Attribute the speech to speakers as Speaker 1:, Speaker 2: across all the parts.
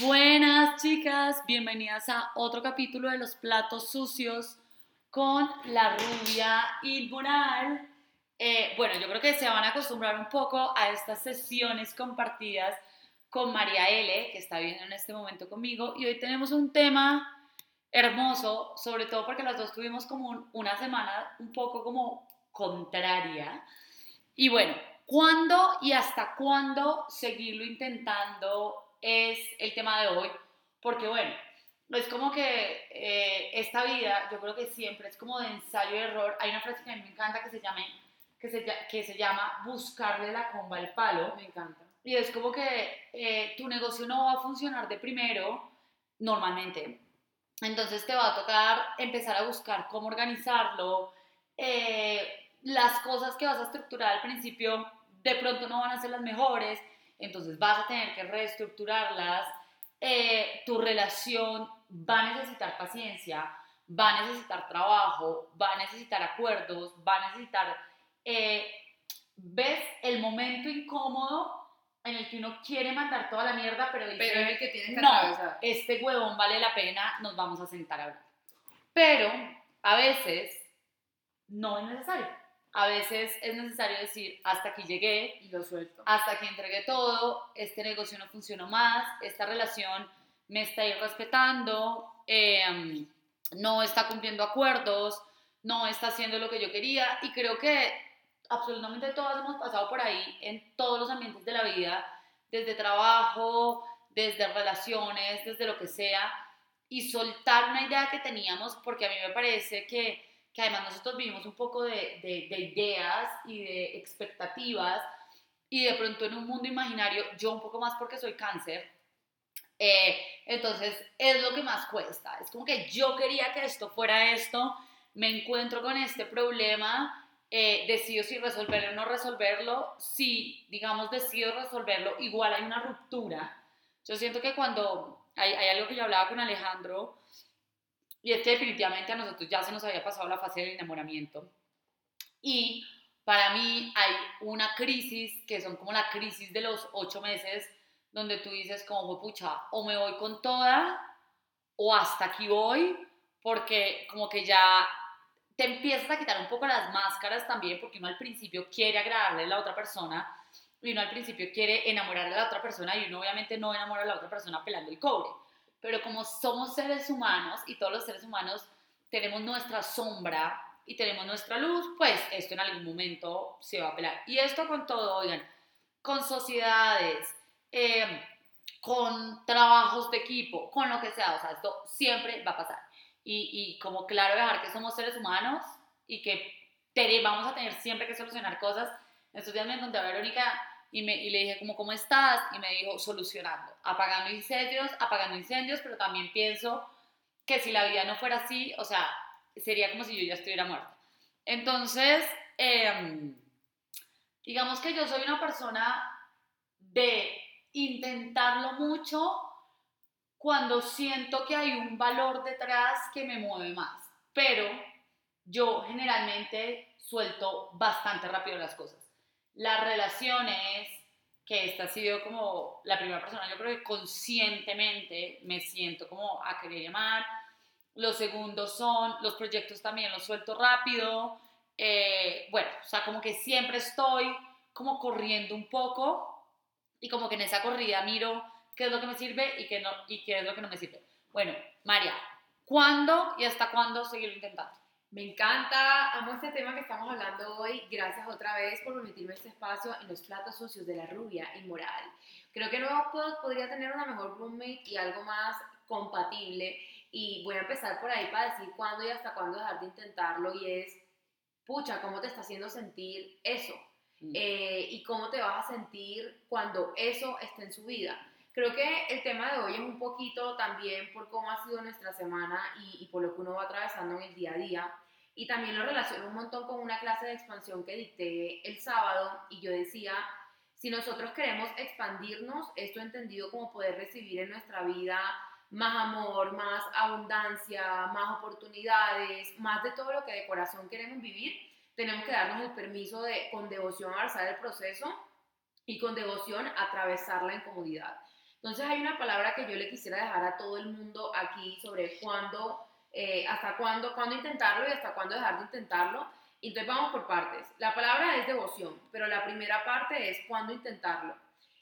Speaker 1: Buenas chicas, bienvenidas a otro capítulo de los platos sucios con la rubia inmoral. Eh, bueno, yo creo que se van a acostumbrar un poco a estas sesiones compartidas con María L, que está viendo en este momento conmigo, y hoy tenemos un tema hermoso, sobre todo porque las dos tuvimos como una semana un poco como contraria. Y bueno, ¿cuándo y hasta cuándo seguirlo intentando es el tema de hoy? Porque bueno, es como que eh, esta vida, yo creo que siempre es como de ensayo y error. Hay una frase que a mí me encanta que se, llame, que se, que se llama buscarle la comba al palo.
Speaker 2: Me encanta.
Speaker 1: Y es como que eh, tu negocio no va a funcionar de primero, normalmente. Entonces te va a tocar empezar a buscar cómo organizarlo. Eh, las cosas que vas a estructurar al principio de pronto no van a ser las mejores, entonces vas a tener que reestructurarlas. Eh, tu relación va a necesitar paciencia, va a necesitar trabajo, va a necesitar acuerdos, va a necesitar... ¿Ves el momento incómodo en el que uno quiere mandar toda la mierda, pero dice,
Speaker 2: Pero es el que tienes que
Speaker 1: no,
Speaker 2: atravesar.
Speaker 1: este huevón vale la pena, nos vamos a sentar a hablar. Pero a veces no es necesario. A veces es necesario decir, hasta aquí llegué,
Speaker 2: Y lo suelto.
Speaker 1: hasta aquí entregué todo, este negocio no funcionó más, esta relación me está irrespetando, eh, no está cumpliendo acuerdos, no está haciendo lo que yo quería y creo que absolutamente todas hemos pasado por ahí en todos los ambientes de la vida, desde trabajo, desde relaciones, desde lo que sea, y soltar una idea que teníamos, porque a mí me parece que, que además nosotros vivimos un poco de, de, de ideas y de expectativas, y de pronto en un mundo imaginario, yo un poco más porque soy cáncer, eh, entonces es lo que más cuesta, es como que yo quería que esto fuera esto, me encuentro con este problema, eh, decido si resolverlo o no resolverlo, si, digamos, decido resolverlo, igual hay una ruptura. Yo siento que cuando hay, hay, algo que yo hablaba con Alejandro, y es que definitivamente a nosotros ya se nos había pasado la fase del enamoramiento. Y para mí hay una crisis, que son como la crisis de los ocho meses, donde tú dices como, pucha, o me voy con toda, o hasta aquí voy, porque como que ya te empiezas a quitar un poco las máscaras también, porque uno al principio quiere agradarle a la otra persona, y uno al principio quiere enamorar a la otra persona, y uno obviamente no enamora a la otra persona pelando el cobre. Pero como somos seres humanos, y todos los seres humanos tenemos nuestra sombra y tenemos nuestra luz, pues esto en algún momento se va a pelar. Y esto con todo, oigan, con sociedades, eh, con trabajos de equipo, con lo que sea, o sea, esto siempre va a pasar y, y, como claro dejar que somos seres humanos y que vamos a tener siempre que solucionar cosas. Estos días me encontré a Verónica y, me, y le dije como, ¿cómo estás? Y me dijo, solucionando, apagando incendios, apagando incendios, pero también pienso que si la vida no fuera así, o sea, sería como si yo ya estuviera muerta. Entonces, eh, digamos que yo soy una persona de intentarlo mucho, cuando siento que hay un valor detrás que me mueve más. Pero yo generalmente suelto bastante rápido las cosas. Las relaciones, que esta ha sido como la primera persona, yo creo que conscientemente me siento como a querer llamar. Los segundos son, los proyectos también los suelto rápido. Eh, bueno, o sea, como que siempre estoy como corriendo un poco y como que en esa corrida miro qué es lo que me sirve y qué, no, y qué es lo que no me sirve. Bueno, María, ¿cuándo y hasta cuándo seguirlo intentando?
Speaker 2: Me encanta, amo este tema que estamos hablando hoy. Gracias otra vez por permitirme este espacio en los platos sucios de la rubia inmoral. Creo que no puedo, podría tener una mejor roommate y algo más compatible. Y voy a empezar por ahí para decir cuándo y hasta cuándo dejar de intentarlo. Y es, pucha, ¿cómo te está haciendo sentir eso? Mm. Eh, y cómo te vas a sentir cuando eso esté en su vida. Creo que el tema de hoy es un poquito también por cómo ha sido nuestra semana y, y, por lo que uno va atravesando en el día a día. Y también lo relaciono un montón con una clase de expansión que dicté el sábado y yo decía, si nosotros queremos expandirnos, esto entendido como poder recibir en nuestra vida más amor, más abundancia, más oportunidades, más de todo lo que de corazón queremos vivir, tenemos que darnos el permiso de con devoción avanzar el proceso y con devoción atravesar la incomodidad. Entonces hay una palabra que yo le quisiera dejar a todo el mundo aquí sobre cuándo, eh, hasta cuándo, cuándo intentarlo y hasta cuándo dejar de intentarlo. Entonces vamos por partes. La palabra es devoción, pero la primera parte es cuándo intentarlo.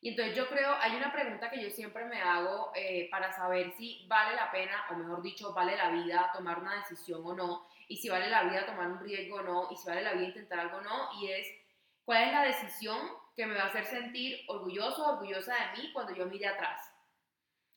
Speaker 2: Y entonces yo creo, hay una pregunta que yo siempre me hago eh, para saber si vale la pena, o mejor dicho, vale la vida tomar una decisión o no, y si vale la vida tomar un riesgo o no, y si vale la vida intentar algo o no, y es cuál es la decisión que me va a hacer sentir orgulloso orgullosa de mí cuando yo mire atrás.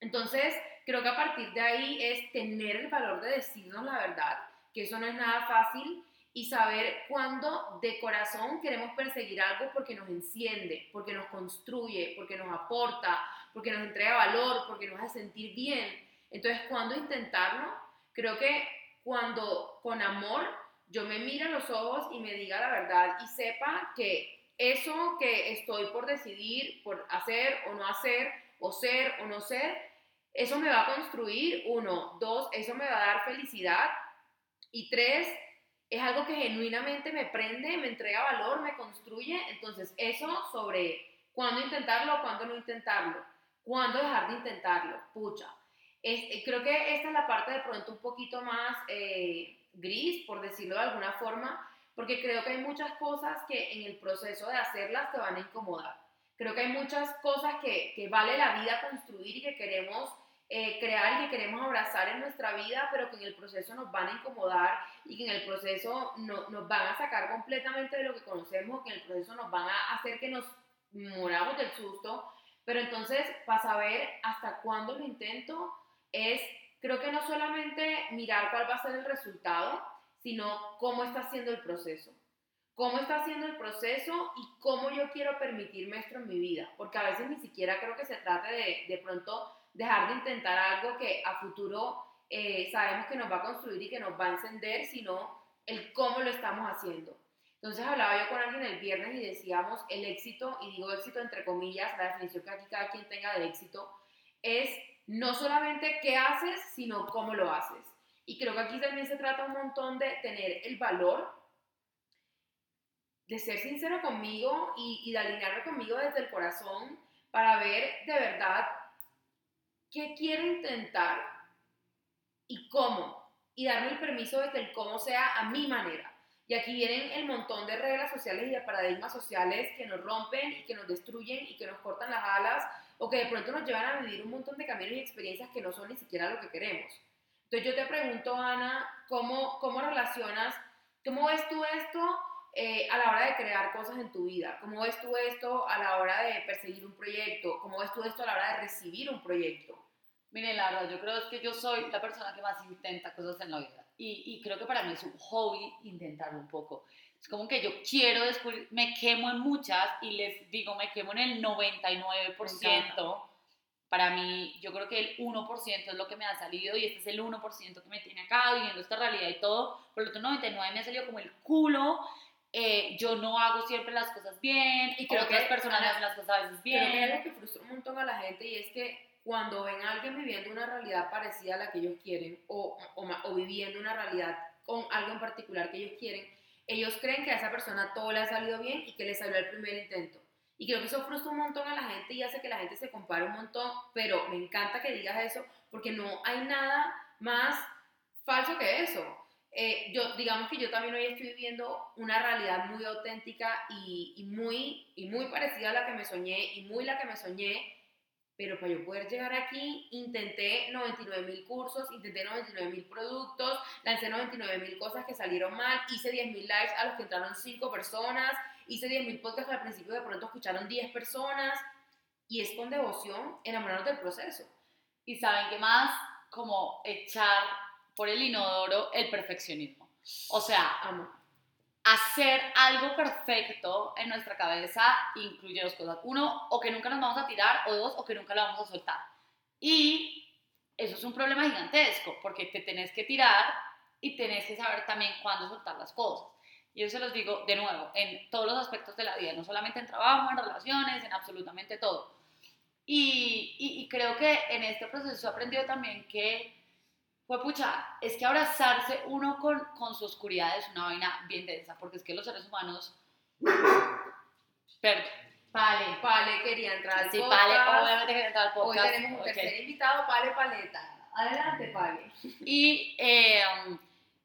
Speaker 2: Entonces, creo que a partir de ahí es tener el valor de decirnos la verdad, que eso no es nada fácil, y saber cuándo de corazón queremos perseguir algo porque nos enciende, porque nos construye, porque nos aporta, porque nos entrega valor, porque nos hace sentir bien. Entonces, cuando intentarlo, creo que cuando con amor yo me mire a los ojos y me diga la verdad y sepa que eso que estoy por decidir, por hacer o no hacer, o ser o no ser, eso me va a construir, uno, dos, eso me va a dar felicidad, y tres, es algo que genuinamente me prende, me entrega valor, me construye, entonces eso sobre cuándo intentarlo, cuándo no intentarlo, cuándo dejar de intentarlo, pucha. Eh, creo que esta es la parte de pronto un poquito más eh, gris, por decirlo de alguna forma, porque creo que hay muchas cosas que en el proceso de hacerlas te van a incomodar. Creo que hay muchas cosas que, vale la vida construir y que queremos eh, crear y que queremos abrazar en nuestra vida, pero que en el proceso nos van a incomodar y que en el proceso no, nos van a sacar completamente de lo que conocemos, que en el proceso nos van a hacer que nos moramos del susto. Pero entonces, para saber hasta cuándo lo intento, es, creo que no solamente mirar cuál va a ser el resultado, sino cómo está siendo el proceso. Cómo está siendo el proceso y cómo yo quiero permitirme esto en mi vida. Porque a veces ni siquiera creo que se trate de, de pronto dejar de intentar algo que a futuro eh, sabemos que nos va a construir y que nos va a encender, sino el cómo lo estamos haciendo. Entonces hablaba yo con alguien el viernes y decíamos el éxito, y digo éxito entre comillas, la definición que aquí cada quien tenga de éxito, es no solamente qué haces, sino cómo lo haces. Y creo que aquí también se trata un montón de tener el valor de ser sincero conmigo y, de alinearme conmigo desde el corazón para ver de verdad qué quiero intentar y cómo. Y darme el permiso de que el cómo sea a mi manera. Y aquí vienen el montón de reglas sociales y de paradigmas sociales que nos rompen y que nos destruyen y que nos cortan las alas o que de pronto nos llevan a vivir un montón de caminos y experiencias que no son ni siquiera lo que queremos. Entonces yo te pregunto, Ana, ¿cómo, cómo relacionas, cómo ves tú esto eh, a la hora de crear cosas en tu vida? ¿Cómo ves tú esto a la hobra de perseguir un proyecto? ¿Cómo ves tú esto a la hora de recibir un proyecto?
Speaker 1: Mire, la verdad, yo creo que yo soy la persona que más intenta cosas en la vida. Y, y creo que para mí es un hobby intentarlo un poco. Es como que yo quiero descubrir, me quemo en muchas y les digo, me quemo en el 99%. Para mí, yo creo que el 1% es lo que me ha salido y este es el 1% que me tiene acá viviendo esta realidad y todo. Por el otro 99% me ha salido como el culo. Eh, yo no hago siempre las cosas bien y creo que las personas hacen las cosas a veces bien.
Speaker 2: Creo que algo que frustra un montón a la gente y es que cuando ven a alguien viviendo una realidad parecida a la que ellos quieren o, o, viviendo una realidad con algo en particular que ellos quieren, ellos creen que a esa persona todo le ha salido bien y que le salió el primer intento. Y creo que eso frustra un montón a la gente y hace que la gente se compare un montón, pero me encanta que digas eso porque no hay nada más falso que eso. Eh, yo, digamos que yo también hoy estoy viviendo una realidad muy auténtica y, y, muy, y muy parecida a la que me soñé y muy la que me soñé pero para yo poder llegar aquí, intenté 99 mil cursos, intenté 99 mil productos, lancé 99 mil cosas que salieron mal, hice 10 mil likes a los que entraron 5 personas, hice 10 mil podcasts al principio de pronto escucharon 10 personas, y es con devoción enamorarnos del proceso.
Speaker 1: Y saben qué más, como echar por el inodoro el perfeccionismo. O sea, Amo hacer algo perfecto en nuestra cabeza incluye dos cosas. Uno, o que nunca nos vamos a tirar, o dos, o que nunca la vamos a soltar. Y eso es un problema gigantesco, porque te tenés que tirar y tenés que saber también cuándo soltar las cosas. Y yo se los digo de nuevo, en todos los aspectos de la vida, no solamente en trabajo, en relaciones, en absolutamente todo. Y, y, y creo que en este proceso he aprendido también que pues pucha, es que abrazarse uno con, con su oscuridad es una vaina bien densa, porque es que los seres humanos, perdón, Pale.
Speaker 2: Pale quería entrar al
Speaker 1: Sí,
Speaker 2: podcast.
Speaker 1: Pale, obviamente quería entrar al
Speaker 2: Hoy
Speaker 1: podcast.
Speaker 2: tenemos un tercer invitado, Pale Paleta. Adelante, Pale.
Speaker 1: Y, eh,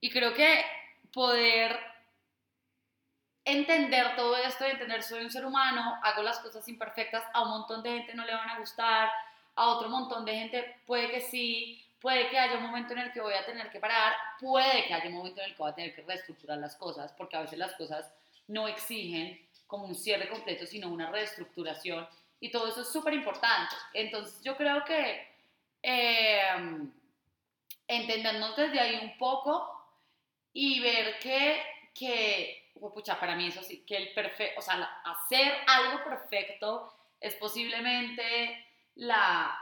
Speaker 1: y creo que poder entender todo esto y entender soy un ser humano, hago las cosas imperfectas, a un montón de gente no le van a gustar, a otro montón de gente puede que sí, puede que haya un momento en el que voy a tener que parar, puede que haya un momento en el que voy a tener que reestructurar las cosas, porque a veces las cosas no exigen como un cierre completo, sino una reestructuración, y todo eso es súper importante. Entonces yo creo que... eh, entendernos desde ahí un poco y ver que, que pucha, para mí eso sí, que el perfecto, o sea, hacer algo perfecto es posiblemente la,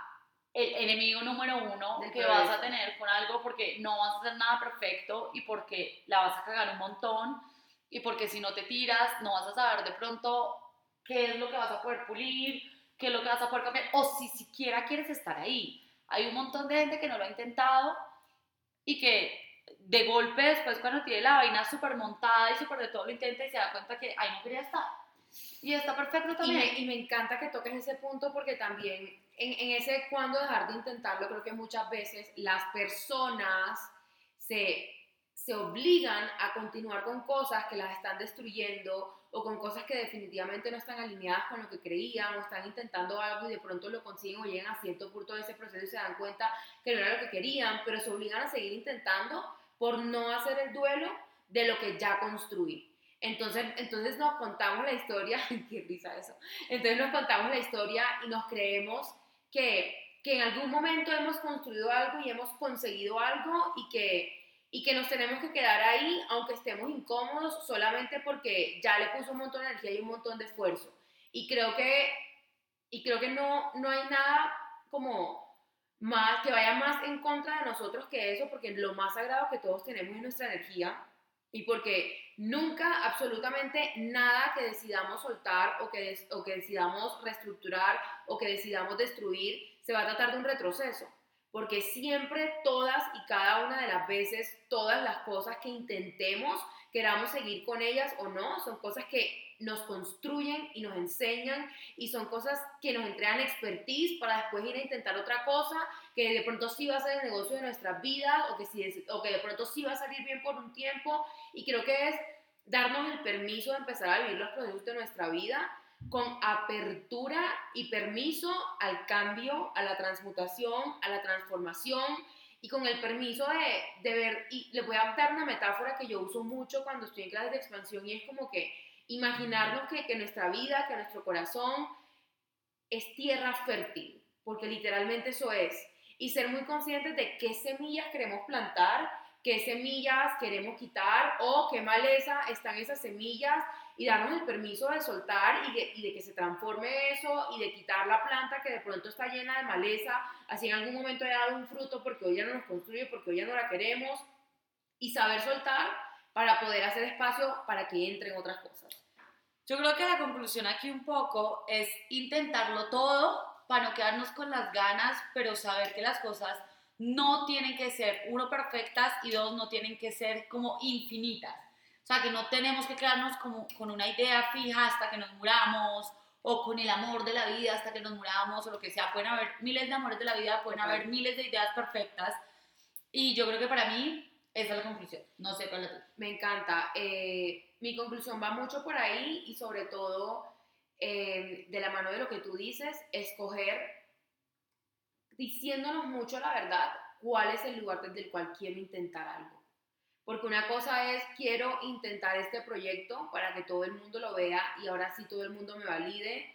Speaker 1: el enemigo número uno que vas a tener con algo porque no vas a hacer nada perfecto y porque la vas a cagar un montón y porque si no te tiras no vas a saber de pronto qué es lo que vas a poder pulir, qué es lo que vas a poder cambiar o si siquiera quieres estar ahí. Hay un montón de gente que no lo ha intentado y que de golpe después cuando tiene la vaina súper montada y súper de todo lo intenta y se da cuenta que ahí no quería estar. Y está perfecto
Speaker 2: Y
Speaker 1: también.
Speaker 2: me, y me encanta que toques ese punto porque también en, ese cuando dejar de intentarlo, creo que muchas veces las personas se, se obligan a continuar con cosas que las están destruyendo o con cosas que definitivamente no están alineadas con lo que creían o están intentando algo y de pronto lo consiguen o llegan a cierto punto de ese proceso y se dan cuenta que no era lo que querían, pero se obligan a seguir intentando por no hacer el duelo de lo que ya construí. Entonces, entonces nos contamos la historia, qué risa eso, entonces nos contamos la historia y nos creemos que, que en algún momento hemos construido algo y hemos conseguido algo y que, y que nos tenemos que quedar ahí aunque estemos incómodos solamente porque ya le puso un montón de energía y un montón de esfuerzo. Y creo que, y creo que no, no hay nada como más, que vaya más en contra de nosotros que eso, porque lo más sagrado que todos tenemos es nuestra energía y porque nunca, absolutamente nada que decidamos soltar o que, o que decidamos reestructurar o que decidamos destruir se va a tratar de un retroceso. Porque siempre, todas y cada una de las veces, todas las cosas que intentemos, queramos seguir con ellas o no, son cosas que nos construyen y nos enseñan y son cosas que nos entregan expertise para después ir a intentar otra cosa que de pronto sí va a ser el negocio de nuestras vidas o que, sí o que de pronto sí va a salir bien por un tiempo. Y creo que es darnos el permiso de empezar a vivir los procesos de nuestra vida con apertura y permiso al cambio, a la transmutación, a la transformación y con el permiso de, de ver, y le voy a dar una metáfora que yo uso mucho cuando estoy en clases de expansión y es como que imaginarnos que, que nuestra vida, que nuestro corazón es tierra fértil, porque literalmente eso es, y ser muy conscientes de qué semillas queremos plantar, qué semillas queremos quitar o qué maleza están esas semillas y darnos el permiso de soltar y de, que se transforme eso y de quitar la planta que de pronto está llena de maleza, así en algún momento haya dado un fruto porque hoy ya no nos construye, porque hoy ya no la queremos y saber soltar para poder hacer espacio para que entren otras cosas.
Speaker 1: Yo creo que la conclusión aquí un poco es intentarlo todo para no quedarnos con las ganas, pero saber que las cosas no tienen que ser, uno, perfectas y dos, no tienen que ser como infinitas. O sea, que no tenemos que quedarnos como con una idea fija hasta que nos muramos o con el amor de la vida hasta que nos muramos o lo que sea. Pueden haber miles de amores de la vida, pueden
Speaker 2: Total.
Speaker 1: haber miles de ideas perfectas y yo creo que para mí esa es la conclusión. No sé cuál es la.
Speaker 2: Me encanta. Eh, mi conclusión va mucho por ahí y sobre todo eh, de la mano de lo que tú dices, escoger diciéndonos mucho la verdad cuál es el lugar desde el cual quiero intentar algo. Porque una cosa es, quiero intentar este proyecto para que todo el mundo lo vea y ahora sí todo el mundo me valide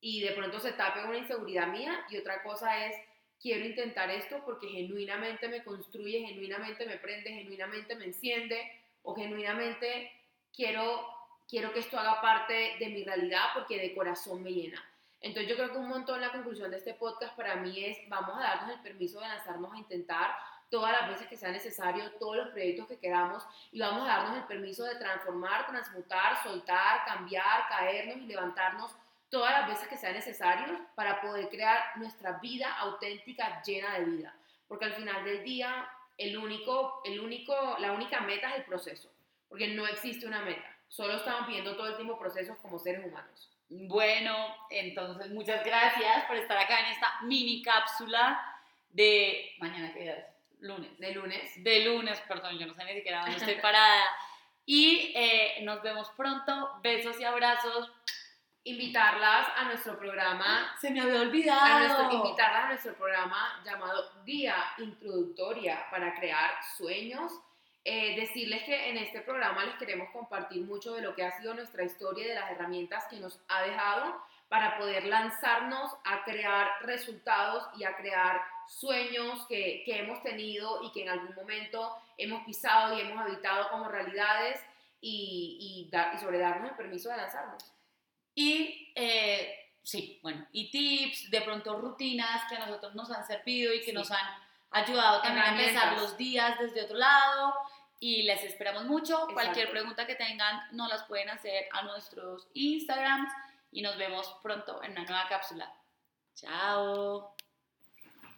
Speaker 2: y de pronto se tape una inseguridad mía. Y otra cosa es, quiero intentar esto porque genuinamente me construye, genuinamente me prende, genuinamente me enciende o genuinamente quiero, quiero que esto haga parte de mi realidad porque de corazón me llena. Entonces yo creo que un montón la conclusión de este podcast para mí es, vamos a darnos el permiso de lanzarnos a intentar todas las veces que sea necesario, todos los proyectos que queramos y vamos a darnos el permiso de transformar, transmutar, soltar, cambiar, caernos y levantarnos todas las veces que sea necesario para poder crear nuestra vida auténtica llena de vida. Porque al final del día, el único, el único, la única meta es el proceso, porque no existe una meta. Solo estamos viendo todo el tiempo procesos como seres humanos.
Speaker 1: Bueno, entonces muchas gracias por estar acá en esta mini cápsula de mañana que lunes.
Speaker 2: De lunes.
Speaker 1: De lunes, perdón, yo no sé ni siquiera dónde estoy parada. Y eh, nos vemos pronto. Besos y abrazos.
Speaker 2: Invitarlas a nuestro programa.
Speaker 1: Se me había olvidado.
Speaker 2: A nuestro, invitarlas a nuestro programa llamado Guía Introductoria para crear sueños. Eh, decirles que en este programa les queremos compartir mucho de lo que ha sido nuestra historia y de las herramientas que nos ha dejado para poder lanzarnos a crear resultados y a crear sueños que, que, hemos tenido y que en algún momento hemos pisado y hemos habitado como realidades y, y, y sobre darnos el permiso de lanzarnos.
Speaker 1: Y eh, sí, bueno, y tips, de pronto rutinas que a nosotros nos han servido y que nos han ayudado también a empezar los días desde otro lado. Y les esperamos mucho. Exacto. Cualquier pregunta que tengan, nos las pueden hacer a nuestros Instagrams y nos vemos pronto en una nueva cápsula. Chao.